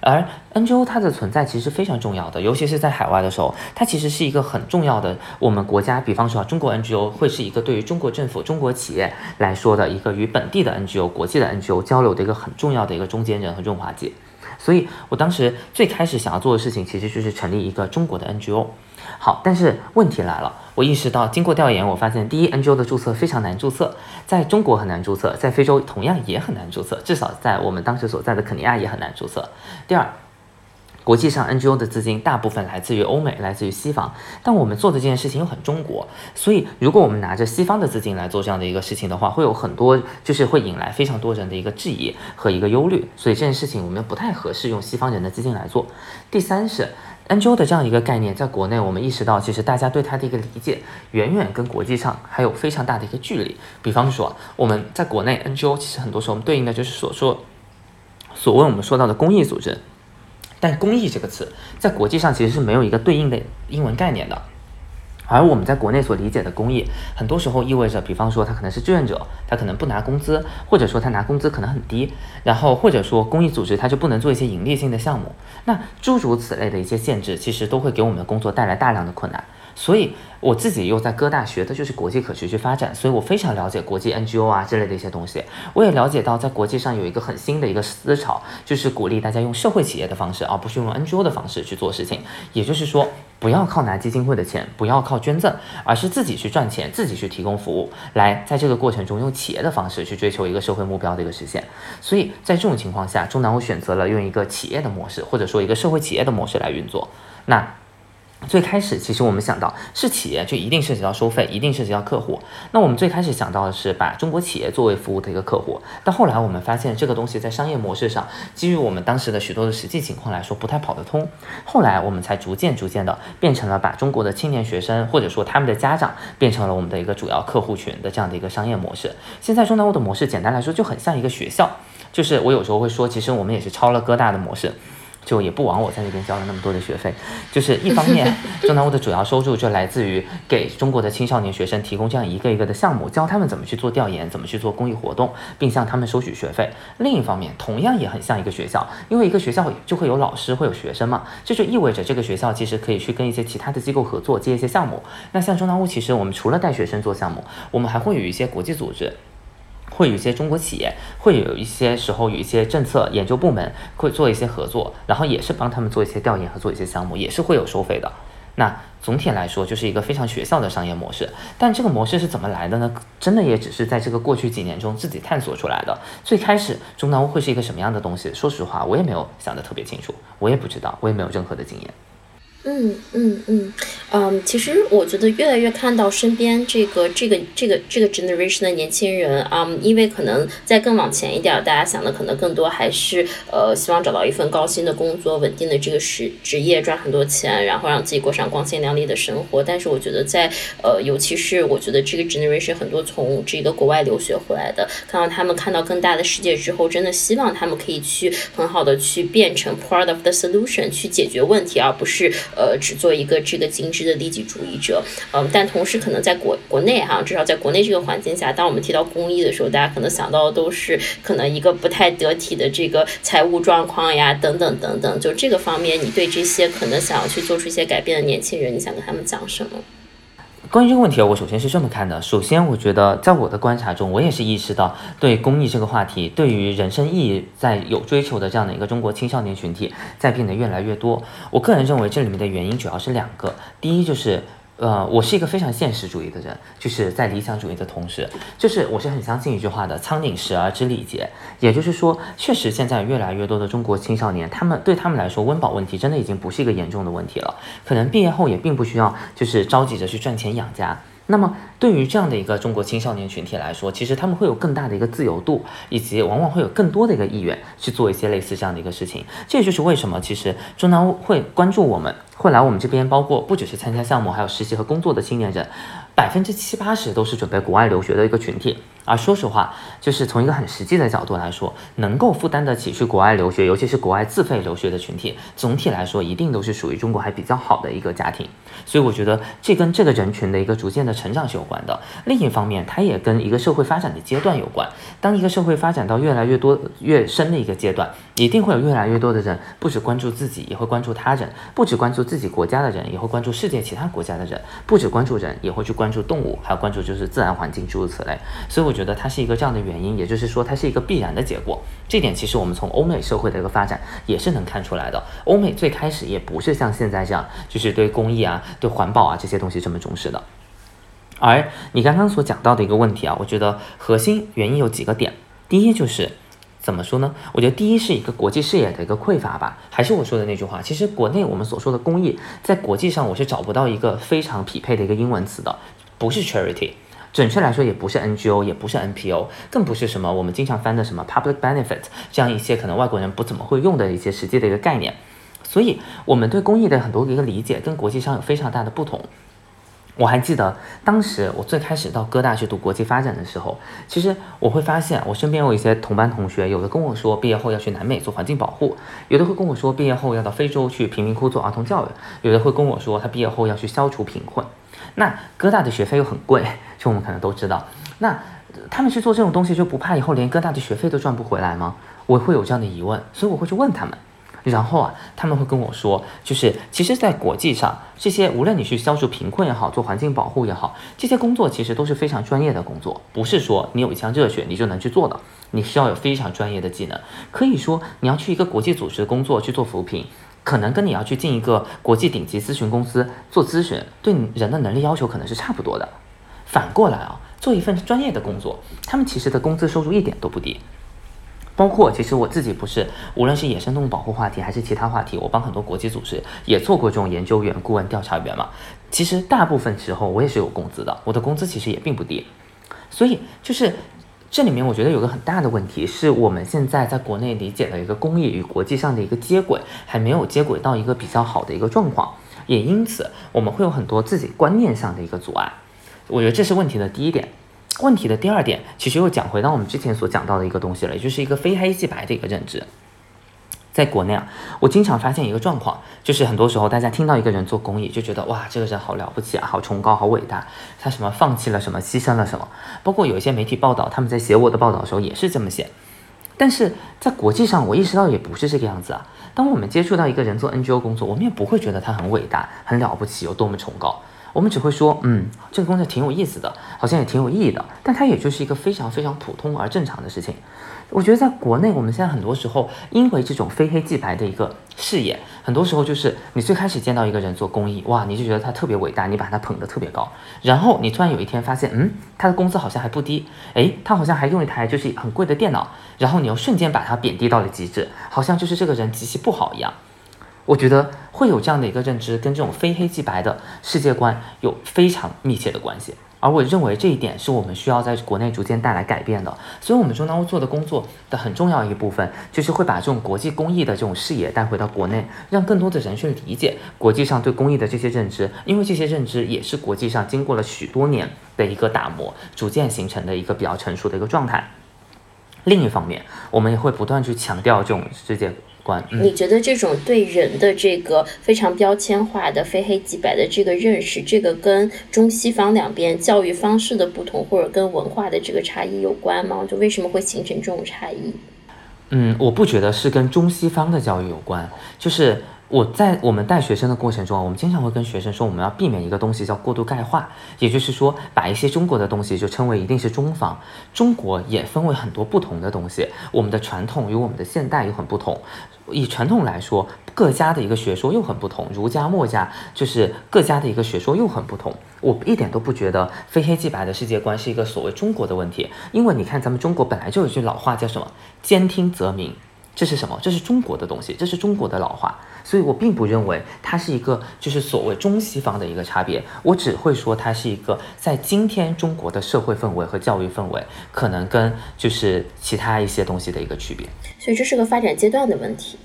而 NGO 它的存在其实非常重要的，尤其是在海外的时候，它其实是一个很重要的。我们国家，比方说，中国 NGO 会是一个对于中国政府、中国企业来说的一个与本地的 NGO、国际的 NGO 交流的一个很重要的一个中间人和润滑剂。所以我当时最开始想要做的事情，其实就是成立一个中国的 NGO。好，但是问题来了，我意识到经过调研，我发现第一，NGO 的注册非常难注册，在中国很难注册，在非洲同样也很难注册，至少在我们当时所在的肯尼亚也很难注册。第二，国际上 NGO 的资金大部分来自于欧美，来自于西方，但我们做的这件事情又很中国，所以如果我们拿着西方的资金来做这样的一个事情的话，会有很多就是会引来非常多人的一个质疑和一个忧虑，所以这件事情我们不太合适用西方人的资金来做。第三是。NGO 的这样一个概念，在国内我们意识到，其实大家对它的一个理解，远远跟国际上还有非常大的一个距离。比方说，我们在国内 NGO，其实很多时候我们对应的就是所说，所谓我们说到的公益组织，但公益这个词，在国际上其实是没有一个对应的英文概念的。而我们在国内所理解的公益，很多时候意味着，比方说他可能是志愿者，他可能不拿工资，或者说他拿工资可能很低，然后或者说公益组织他就不能做一些盈利性的项目，那诸如此类的一些限制，其实都会给我们的工作带来大量的困难。所以我自己又在哥大学的就是国际可持续发展，所以我非常了解国际 NGO 啊之类的一些东西。我也了解到，在国际上有一个很新的一个思潮，就是鼓励大家用社会企业的方式，而不是用 NGO 的方式去做事情。也就是说。不要靠拿基金会的钱，不要靠捐赠，而是自己去赚钱，自己去提供服务，来在这个过程中用企业的方式去追求一个社会目标的一个实现。所以在这种情况下，中南我选择了用一个企业的模式，或者说一个社会企业的模式来运作。那。最开始，其实我们想到是企业，就一定涉及到收费，一定涉及到客户。那我们最开始想到的是把中国企业作为服务的一个客户，但后来我们发现这个东西在商业模式上，基于我们当时的许多的实际情况来说，不太跑得通。后来我们才逐渐逐渐的变成了把中国的青年学生或者说他们的家长变成了我们的一个主要客户群的这样的一个商业模式。现在中南欧的模式，简单来说就很像一个学校，就是我有时候会说，其实我们也是抄了哥大的模式。就也不枉我在那边交了那么多的学费，就是一方面，中南屋的主要收入就来自于给中国的青少年学生提供这样一个一个的项目，教他们怎么去做调研，怎么去做公益活动，并向他们收取学费。另一方面，同样也很像一个学校，因为一个学校就会有老师，会有学生嘛，这就意味着这个学校其实可以去跟一些其他的机构合作，接一些项目。那像中南屋，其实我们除了带学生做项目，我们还会有一些国际组织。会有一些中国企业，会有一些时候有一些政策研究部门会做一些合作，然后也是帮他们做一些调研和做一些项目，也是会有收费的。那总体来说就是一个非常学校的商业模式。但这个模式是怎么来的呢？真的也只是在这个过去几年中自己探索出来的。最开始中南屋会是一个什么样的东西？说实话，我也没有想得特别清楚，我也不知道，我也没有任何的经验。嗯嗯嗯嗯，其实我觉得越来越看到身边这个这个这个这个 generation 的年轻人啊，因为可能再更往前一点，大家想的可能更多还是呃希望找到一份高薪的工作，稳定的这个职职业，赚很多钱，然后让自己过上光鲜亮丽的生活。但是我觉得在呃，尤其是我觉得这个 generation 很多从这个国外留学回来的，看到他们看到更大的世界之后，真的希望他们可以去很好的去变成 part of the solution，去解决问题，而不是。呃只做一个这个精致的利己主义者，嗯，但同时可能在国国内哈，至少在国内这个环境下，当我们提到公益的时候，大家可能想到的都是可能一个不太得体的这个财务状况呀，等等等等，就这个方面，你对这些可能想要去做出一些改变的年轻人，你想跟他们讲什么？关于这个问题啊，我首先是这么看的。首先，我觉得在我的观察中，我也是意识到，对公益这个话题，对于人生意义在有追求的这样的一个中国青少年群体，在变得越来越多。我个人认为，这里面的原因主要是两个。第一就是。呃，我是一个非常现实主义的人，就是在理想主义的同时，就是我是很相信一句话的“仓廪实而知礼节”。也就是说，确实现在越来越多的中国青少年，他们对他们来说，温饱问题真的已经不是一个严重的问题了。可能毕业后也并不需要，就是着急着去赚钱养家。那么，对于这样的一个中国青少年群体来说，其实他们会有更大的一个自由度，以及往往会有更多的一个意愿去做一些类似这样的一个事情。这也就是为什么，其实中南会关注我们，会来我们这边，包括不只是参加项目，还有实习和工作的青年人。百分之七八十都是准备国外留学的一个群体，而说实话，就是从一个很实际的角度来说，能够负担得起去国外留学，尤其是国外自费留学的群体，总体来说一定都是属于中国还比较好的一个家庭。所以我觉得这跟这个人群的一个逐渐的成长是有关的。另一方面，它也跟一个社会发展的阶段有关。当一个社会发展到越来越多、越深的一个阶段，一定会有越来越多的人不只关注自己，也会关注他人；不只关注自己国家的人，也会关注世界其他国家的人；不只关注人，也会去关。注动物，还有关注就是自然环境诸如此类，所以我觉得觉得它是一个这样的原因，也就是说它是一个必然的结果。这点其实我们从欧美社会的一个发展也是能看出来的。欧美最开始也不是像现在这样，就是对公益啊、对环保啊这些东西这么重视的。而你刚刚所讲到的一个问题啊，我觉得核心原因有几个点，第一就是。怎么说呢？我觉得第一是一个国际视野的一个匮乏吧，还是我说的那句话，其实国内我们所说的公益，在国际上我是找不到一个非常匹配的一个英文词的，不是 charity，准确来说也不是 NGO，也不是 NPO，更不是什么我们经常翻的什么 public benefit 这样一些可能外国人不怎么会用的一些实际的一个概念，所以我们对公益的很多一个理解跟国际上有非常大的不同。我还记得当时我最开始到哥大去读国际发展的时候，其实我会发现我身边有一些同班同学，有的跟我说毕业后要去南美做环境保护，有的会跟我说毕业后要到非洲去贫民窟做儿童教育，有的会跟我说他毕业后要去消除贫困。那哥大的学费又很贵，就我们可能都知道，那他们去做这种东西就不怕以后连哥大的学费都赚不回来吗？我会有这样的疑问，所以我会去问他们。然后啊，他们会跟我说，就是其实，在国际上，这些无论你去消除贫困也好，做环境保护也好，这些工作其实都是非常专业的工作，不是说你有一腔热血你就能去做的，你需要有非常专业的技能。可以说，你要去一个国际组织工作去做扶贫，可能跟你要去进一个国际顶级咨询公司做咨询，对人的能力要求可能是差不多的。反过来啊，做一份专业的工作，他们其实的工资收入一点都不低。包括其实我自己不是，无论是野生动物保护话题还是其他话题，我帮很多国际组织也做过这种研究员、顾问、调查员嘛。其实大部分时候我也是有工资的，我的工资其实也并不低。所以就是这里面我觉得有个很大的问题，是我们现在在国内理解的一个公益与国际上的一个接轨还没有接轨到一个比较好的一个状况，也因此我们会有很多自己观念上的一个阻碍。我觉得这是问题的第一点。问题的第二点，其实又讲回到我们之前所讲到的一个东西了，也就是一个非黑即白的一个认知。在国内啊，我经常发现一个状况，就是很多时候大家听到一个人做公益，就觉得哇，这个人好了不起啊，好崇高，好伟大，他什么放弃了什么，牺牲了什么。包括有一些媒体报道，他们在写我的报道的时候也是这么写。但是在国际上，我意识到也不是这个样子啊。当我们接触到一个人做 NGO 工作，我们也不会觉得他很伟大、很了不起，有多么崇高。我们只会说，嗯，这个工作挺有意思的，好像也挺有意义的，但它也就是一个非常非常普通而正常的事情。我觉得在国内，我们现在很多时候因为这种非黑即白的一个视野，很多时候就是你最开始见到一个人做公益，哇，你就觉得他特别伟大，你把他捧得特别高，然后你突然有一天发现，嗯，他的工资好像还不低，诶，他好像还用一台就是很贵的电脑，然后你又瞬间把他贬低到了极致，好像就是这个人极其不好一样。我觉得会有这样的一个认知，跟这种非黑即白的世界观有非常密切的关系。而我认为这一点是我们需要在国内逐渐带来改变的。所以，我们中南屋做的工作的很重要一部分，就是会把这种国际公益的这种视野带回到国内，让更多的人去理解国际上对公益的这些认知。因为这些认知也是国际上经过了许多年的一个打磨，逐渐形成的一个比较成熟的一个状态。另一方面，我们也会不断去强调这种世界。观。嗯你觉得这种对人的这个非常标签化的非黑即白的这个认识，这个跟中西方两边教育方式的不同，或者跟文化的这个差异有关吗？就为什么会形成这种差异？嗯，我不觉得是跟中西方的教育有关，就是我在我们带学生的过程中啊，我们经常会跟学生说，我们要避免一个东西叫过度钙化，也就是说，把一些中国的东西就称为一定是中方。中国也分为很多不同的东西，我们的传统与我们的现代又很不同。以传统来说，各家的一个学说又很不同，儒家、墨家就是各家的一个学说又很不同。我一点都不觉得非黑即白的世界观是一个所谓中国的问题，因为你看咱们中国本来就有一句老话叫什么“兼听则明”，这是什么？这是中国的东西，这是中国的老话，所以我并不认为它是一个就是所谓中西方的一个差别，我只会说它是一个在今天中国的社会氛围和教育氛围可能跟就是其他一些东西的一个区别。所以这是个发展阶段的问题。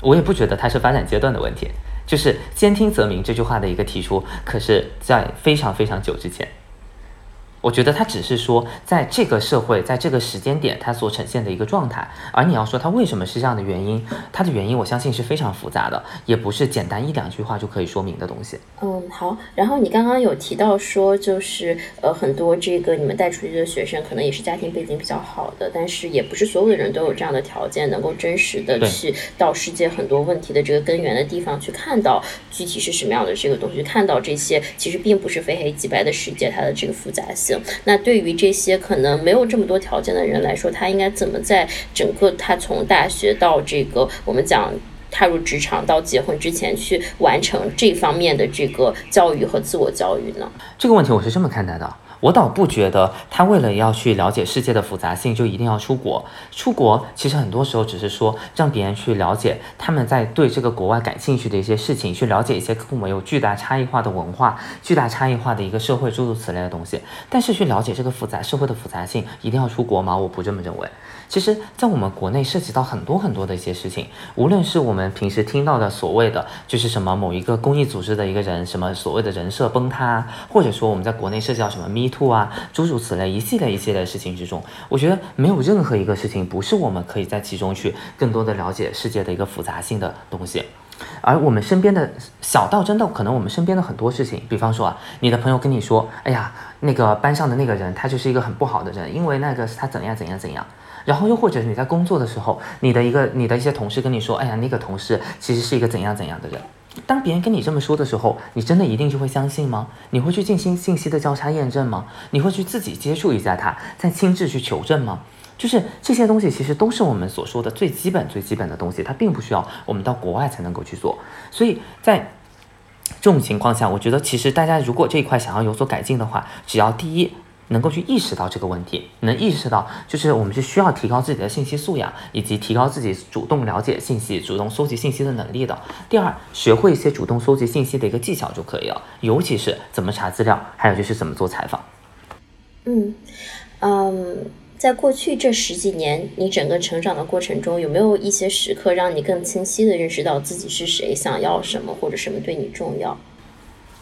我也不觉得它是发展阶段的问题，就是“兼听则明”这句话的一个提出，可是在非常非常久之前。我觉得它只是说，在这个社会，在这个时间点，它所呈现的一个状态。而你要说它为什么是这样的原因，它的原因我相信是非常复杂的，也不是简单一两句话就可以说明的东西。嗯，好。然后你刚刚有提到说，就是呃，很多这个你们带出去的学生，可能也是家庭背景比较好的，但是也不是所有的人都有这样的条件，能够真实的去到世界很多问题的这个根源的地方去看到具体是什么样的这个东西，看到这些其实并不是非黑即白的世界，它的这个复杂性。那对于这些可能没有这么多条件的人来说，他应该怎么在整个他从大学到这个我们讲踏入职场到结婚之前去完成这方面的这个教育和自我教育呢？这个问题我是这么看待的，我倒不觉得他为了要去了解世界的复杂性就一定要出国。出国其实很多时候只是说让别人去了解他们在对这个国外感兴趣的一些事情，去了解一些跟我们有巨大差异化的文化、巨大差异化的一个社会诸如此类的东西。但是去了解这个复杂社会的复杂性，一定要出国吗？我不这么认为。其实，在我们国内涉及到很多很多的一些事情，无论是我们平时听到的所谓的就是什么某一个公益组织的一个人，什么所谓的人设崩塌，或者说我们在国内涉及到什么 Me Too 啊，诸如此类一系列一系列的事情之中，我觉得没有任何一个事情不是我们可以在其中去更多的了解世界的一个复杂性的东西。而我们身边的小到真的，可能我们身边的很多事情，比方说啊，你的朋友跟你说，哎呀，那个班上的那个人他就是一个很不好的人，因为那个是他怎样怎样怎样。然后又或者你在工作的时候，你的一个你的一些同事跟你说，哎呀，那个同事其实是一个怎样怎样的人。当别人跟你这么说的时候，你真的一定就会相信吗？你会去进行信息的交叉验证吗？你会去自己接触一下他，再亲自去求证吗？就是这些东西，其实都是我们所说的最基本、最基本的东西，它并不需要我们到国外才能够去做。所以在这种情况下，我觉得其实大家如果这一块想要有所改进的话，只要第一能够去意识到这个问题，能意识到就是我们是需要提高自己的信息素养，以及提高自己主动了解信息、主动搜集信息的能力的。第二，学会一些主动搜集信息的一个技巧就可以了，尤其是怎么查资料，还有就是怎么做采访。嗯嗯，在过去这十几年，你整个成长的过程中，有没有一些时刻让你更清晰的认识到自己是谁，想要什么，或者什么对你重要？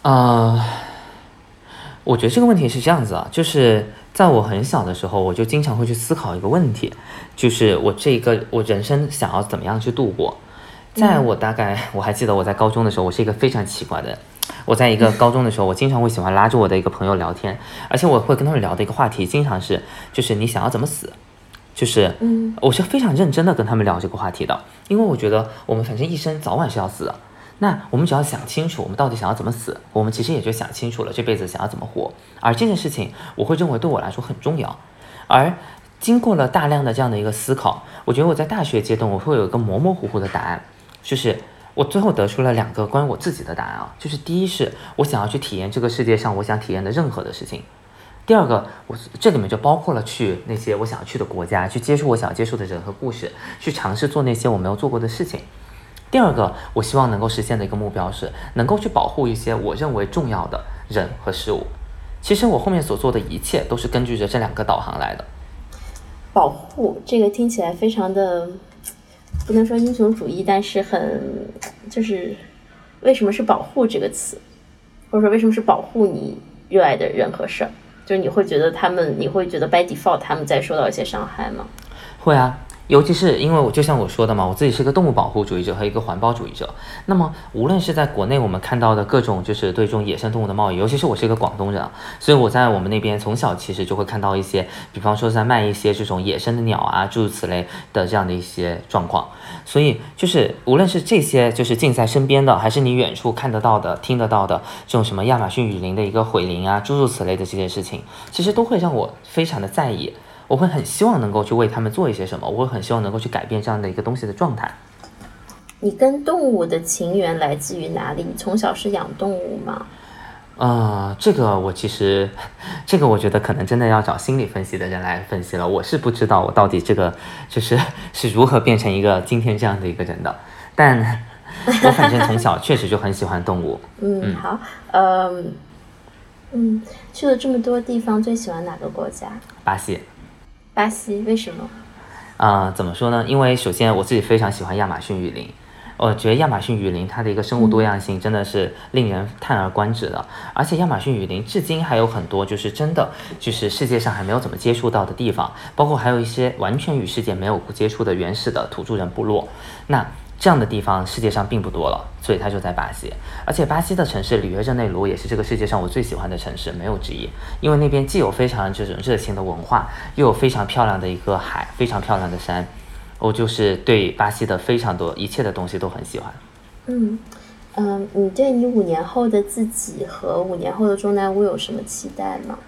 呃，我觉得这个问题是这样子啊，就是在我很小的时候，我就经常会去思考一个问题，就是我这个我人生想要怎么样去度过。在我大概我还记得我在高中的时候，我是一个非常奇怪的人。我在一个高中的时候，我经常会喜欢拉着我的一个朋友聊天，而且我会跟他们聊的一个话题，经常是就是你想要怎么死，就是嗯我是非常认真的跟他们聊这个话题的，因为我觉得我们反正一生早晚是要死的。那我们只要想清楚，我们到底想要怎么死，我们其实也就想清楚了这辈子想要怎么活。而这件事情，我会认为对我来说很重要。而经过了大量的这样的一个思考，我觉得我在大学阶段我会有一个模模糊糊的答案，就是我最后得出了两个关于我自己的答案啊，就是第一是我想要去体验这个世界上我想体验的任何的事情。第二个，我这里面就包括了去那些我想要去的国家，去接触我想要接触的人和故事，去尝试做那些我没有做过的事情。第二个，我希望能够实现的一个目标是能够去保护一些我认为重要的人和事物。其实我后面所做的一切都是根据着这两个导航来的。保护这个听起来非常的，不能说英雄主义，但是很就是为什么是保护这个词，或者说为什么是保护你热爱的人和事儿？就是你会觉得他们，你会觉得 by default 他们在受到一些伤害吗？会啊，尤其是因为我就像我说的嘛，我自己是个动物保护主义者和一个环保主义者。那么无论是在国内我们看到的各种就是对这种野生动物的贸易，尤其是我是一个广东人，所以我在我们那边从小其实就会看到一些，比方说在卖一些这种野生的鸟啊，诸如此类的这样的一些状况。所以就是无论是这些就是近在身边的，还是你远处看得到的、听得到的这种什么亚马逊雨林的一个毁林啊，诸如此类的这些事情，其实都会让我非常的在意。我会很希望能够去为他们做一些什么，我会很希望能够去改变这样的一个东西的状态。你跟动物的情缘来自于哪里？你从小是养动物吗？呃，这个我其实，这个我觉得可能真的要找心理分析的人来分析了。我是不知道我到底这个就是 是如何变成一个今天这样的一个人的，但 我反正从小确实就很喜欢动物。嗯，好，嗯嗯，去了这么多地方，最喜欢哪个国家？巴西。巴西为什么？啊，怎么说呢？因为首先我自己非常喜欢亚马逊雨林，我觉得亚马逊雨林它的一个生物多样性真的是令人叹而观止的。而且亚马逊雨林至今还有很多就是真的就是世界上还没有怎么接触到的地方，包括还有一些完全与世界没有接触的原始的土著人部落。那这样的地方世界上并不多了，所以它就在巴西。而且巴西的城市里约热内卢也是这个世界上我最喜欢的城市，没有之一。因为那边既有非常这种热情的文化，又有非常漂亮的一个海，非常漂亮的山。我就是对巴西的非常多一切的东西都很喜欢。嗯嗯，你对你五年后的自己和五年后的中南屋有什么期待吗？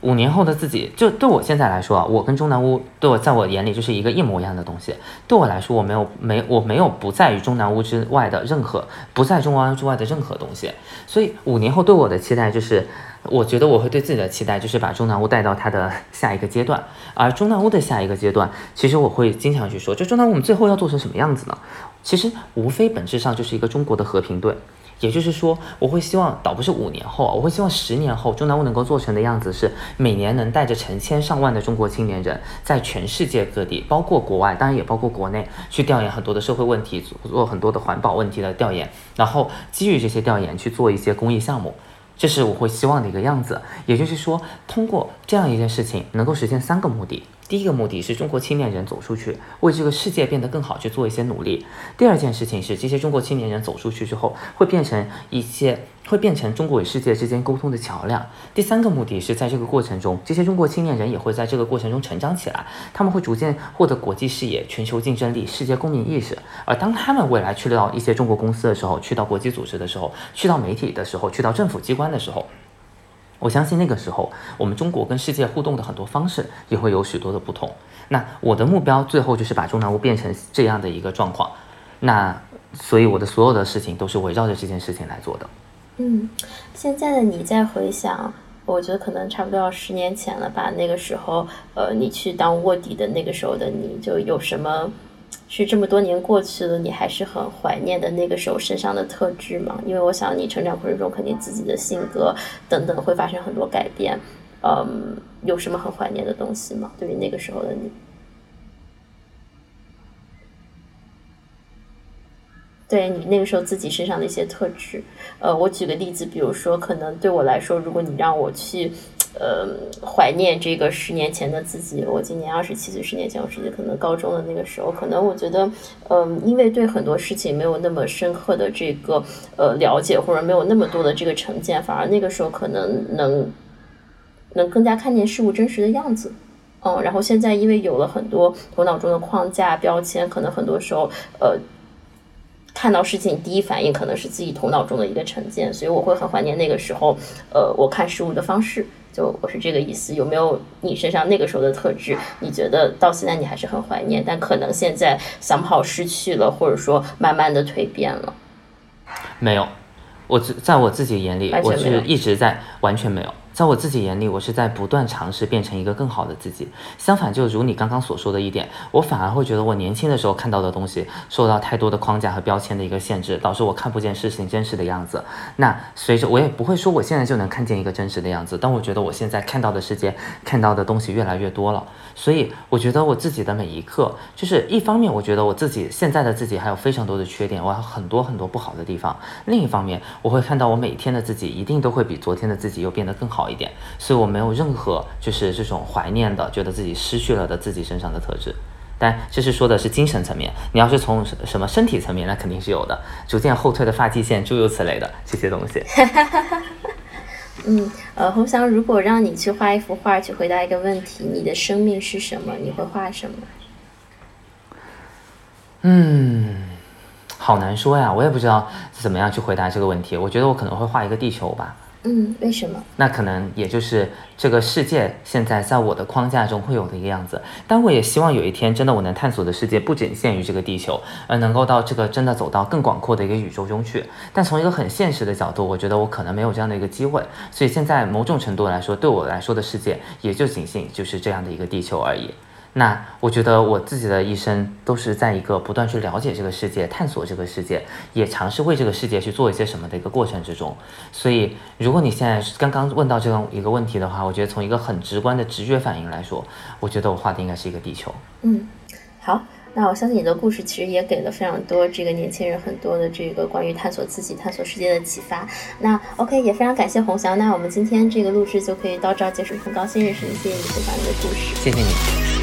五年后的自己，就对我现在来说啊，我跟中南屋对我在我眼里就是一个一模一样的东西。对我来说，我没有没我没有不在于中南屋之外的任何不在中南屋之外的任何东西。所以五年后对我的期待就是，我觉得我会对自己的期待就是把中南屋带到它的 下一个阶段。而中南屋的下一个阶段，其实我会经常去说，就中南屋我们最后要做成什么样子呢？其实无非本质上就是一个中国的和平队。也就是说，我会希望倒不是五年后，我会希望十年后中南屋能够做成的样子是，每年能带着成千上万的中国青年人，在全世界各地，包括国外，当然也包括国内，去调研很多的社会问题，做很多的环保问题的调研，然后基于这些调研去做一些公益项目，这是我会希望的一个样子。也就是说，通过这样一件事情，能够实现三个目的。第一个目的是中国青年人走出去，为这个世界变得更好去做一些努力。第二件事情是，这些中国青年人走出去之后，会变成一些会变成中国与世界之间沟通的桥梁。第三个目的是，在这个过程中，这些中国青年人也会在这个过程中成长起来，他们会逐渐获得国际视野、全球竞争力、世界公民意识。而当他们未来去到一些中国公司的时候，去到国际组织的时候，去到媒体的时候，去到政府机关的时候。我相信那个时候，我们中国跟世界互动的很多方式也会有许多的不同。那我的目标最后就是把中南屋变成这样的一个状况。那所以我的所有的事情都是围绕着这件事情来做的。嗯，现在的你在回想，我觉得可能差不多要十年前了吧。那个时候，呃，你去当卧底的那个时候的你就有什么？是这么多年过去了，你还是很怀念的那个时候身上的特质吗？因为我想你成长过程中肯定自己的性格等等会发生很多改变，嗯，有什么很怀念的东西吗？对于那个时候的你？对你那个时候自己身上的一些特质，呃，我举个例子，比如说，可能对我来说，如果你让我去。呃，怀念这个十年前的自己。我今年二十七岁，十年前我是可能高中的那个时候，可能我觉得，嗯，因为对很多事情没有那么深刻的这个呃了解，或者没有那么多的这个成见，反而那个时候可能能能更加看见事物真实的样子。嗯，然后现在因为有了很多头脑中的框架标签，可能很多时候呃看到事情第一反应可能是自己头脑中的一个成见，所以我会很怀念那个时候呃我看事物的方式。就我是这个意思，有没有你身上那个时候的特质？你觉得到现在你还是很怀念，但可能现在 somehow 失去了，或者说慢慢的蜕变了？没有，我在我自己眼里，我是一直在完全没有。在我自己眼里，我是在不断尝试变成一个更好的自己。相反，就如你刚刚所说的一点，我反而会觉得我年轻的时候看到的东西受到太多的框架和标签的一个限制，导致我看不见事情真实的样子。那随着我也不会说我现在就能看见一个真实的样子，但我觉得我现在看到的世界、看到的东西越来越多了。所以我觉得我自己的每一刻，就是一方面，我觉得我自己现在的自己还有非常多的缺点，我还有很多很多不好的地方；另一方面，我会看到我每天的自己一定都会比昨天的自己又变得更好。一点，所以我没有任何就是这种怀念的，觉得自己失去了的自己身上的特质，但这是说的是精神层面。你要是从什么身体层面，那肯定是有的，逐渐后退的发际线，诸如此类的这些东西。嗯，呃，红翔，如果让你去画一幅画，去回答一个问题，你的生命是什么？你会画什么？嗯，好难说呀，我也不知道怎么样去回答这个问题。我觉得我可能会画一个地球吧。嗯，为什么？那可能也就是这个世界现在在我的框架中会有的一个样子。但我也希望有一天，真的我能探索的世界不仅限于这个地球，而能够到这个真的走到更广阔的一个宇宙中去。但从一个很现实的角度，我觉得我可能没有这样的一个机会。所以现在某种程度来说，对我来说的世界也就仅限就是这样的一个地球而已。那我觉得我自己的一生都是在一个不断去了解这个世界、探索这个世界，也尝试为这个世界去做一些什么的一个过程之中。所以，如果你现在刚刚问到这样一个问题的话，我觉得从一个很直观的直觉反应来说，我觉得我画的应该是一个地球。嗯，好，那我相信你的故事其实也给了非常多这个年轻人很多的这个关于探索自己、探索世界的启发。那 OK，也非常感谢红翔。那我们今天这个录制就可以到这儿结束，很高兴认识你，谢谢你分享你的故事，谢谢你。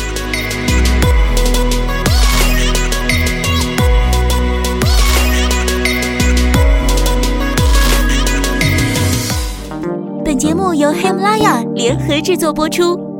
节目由喜马拉雅联合制作播出。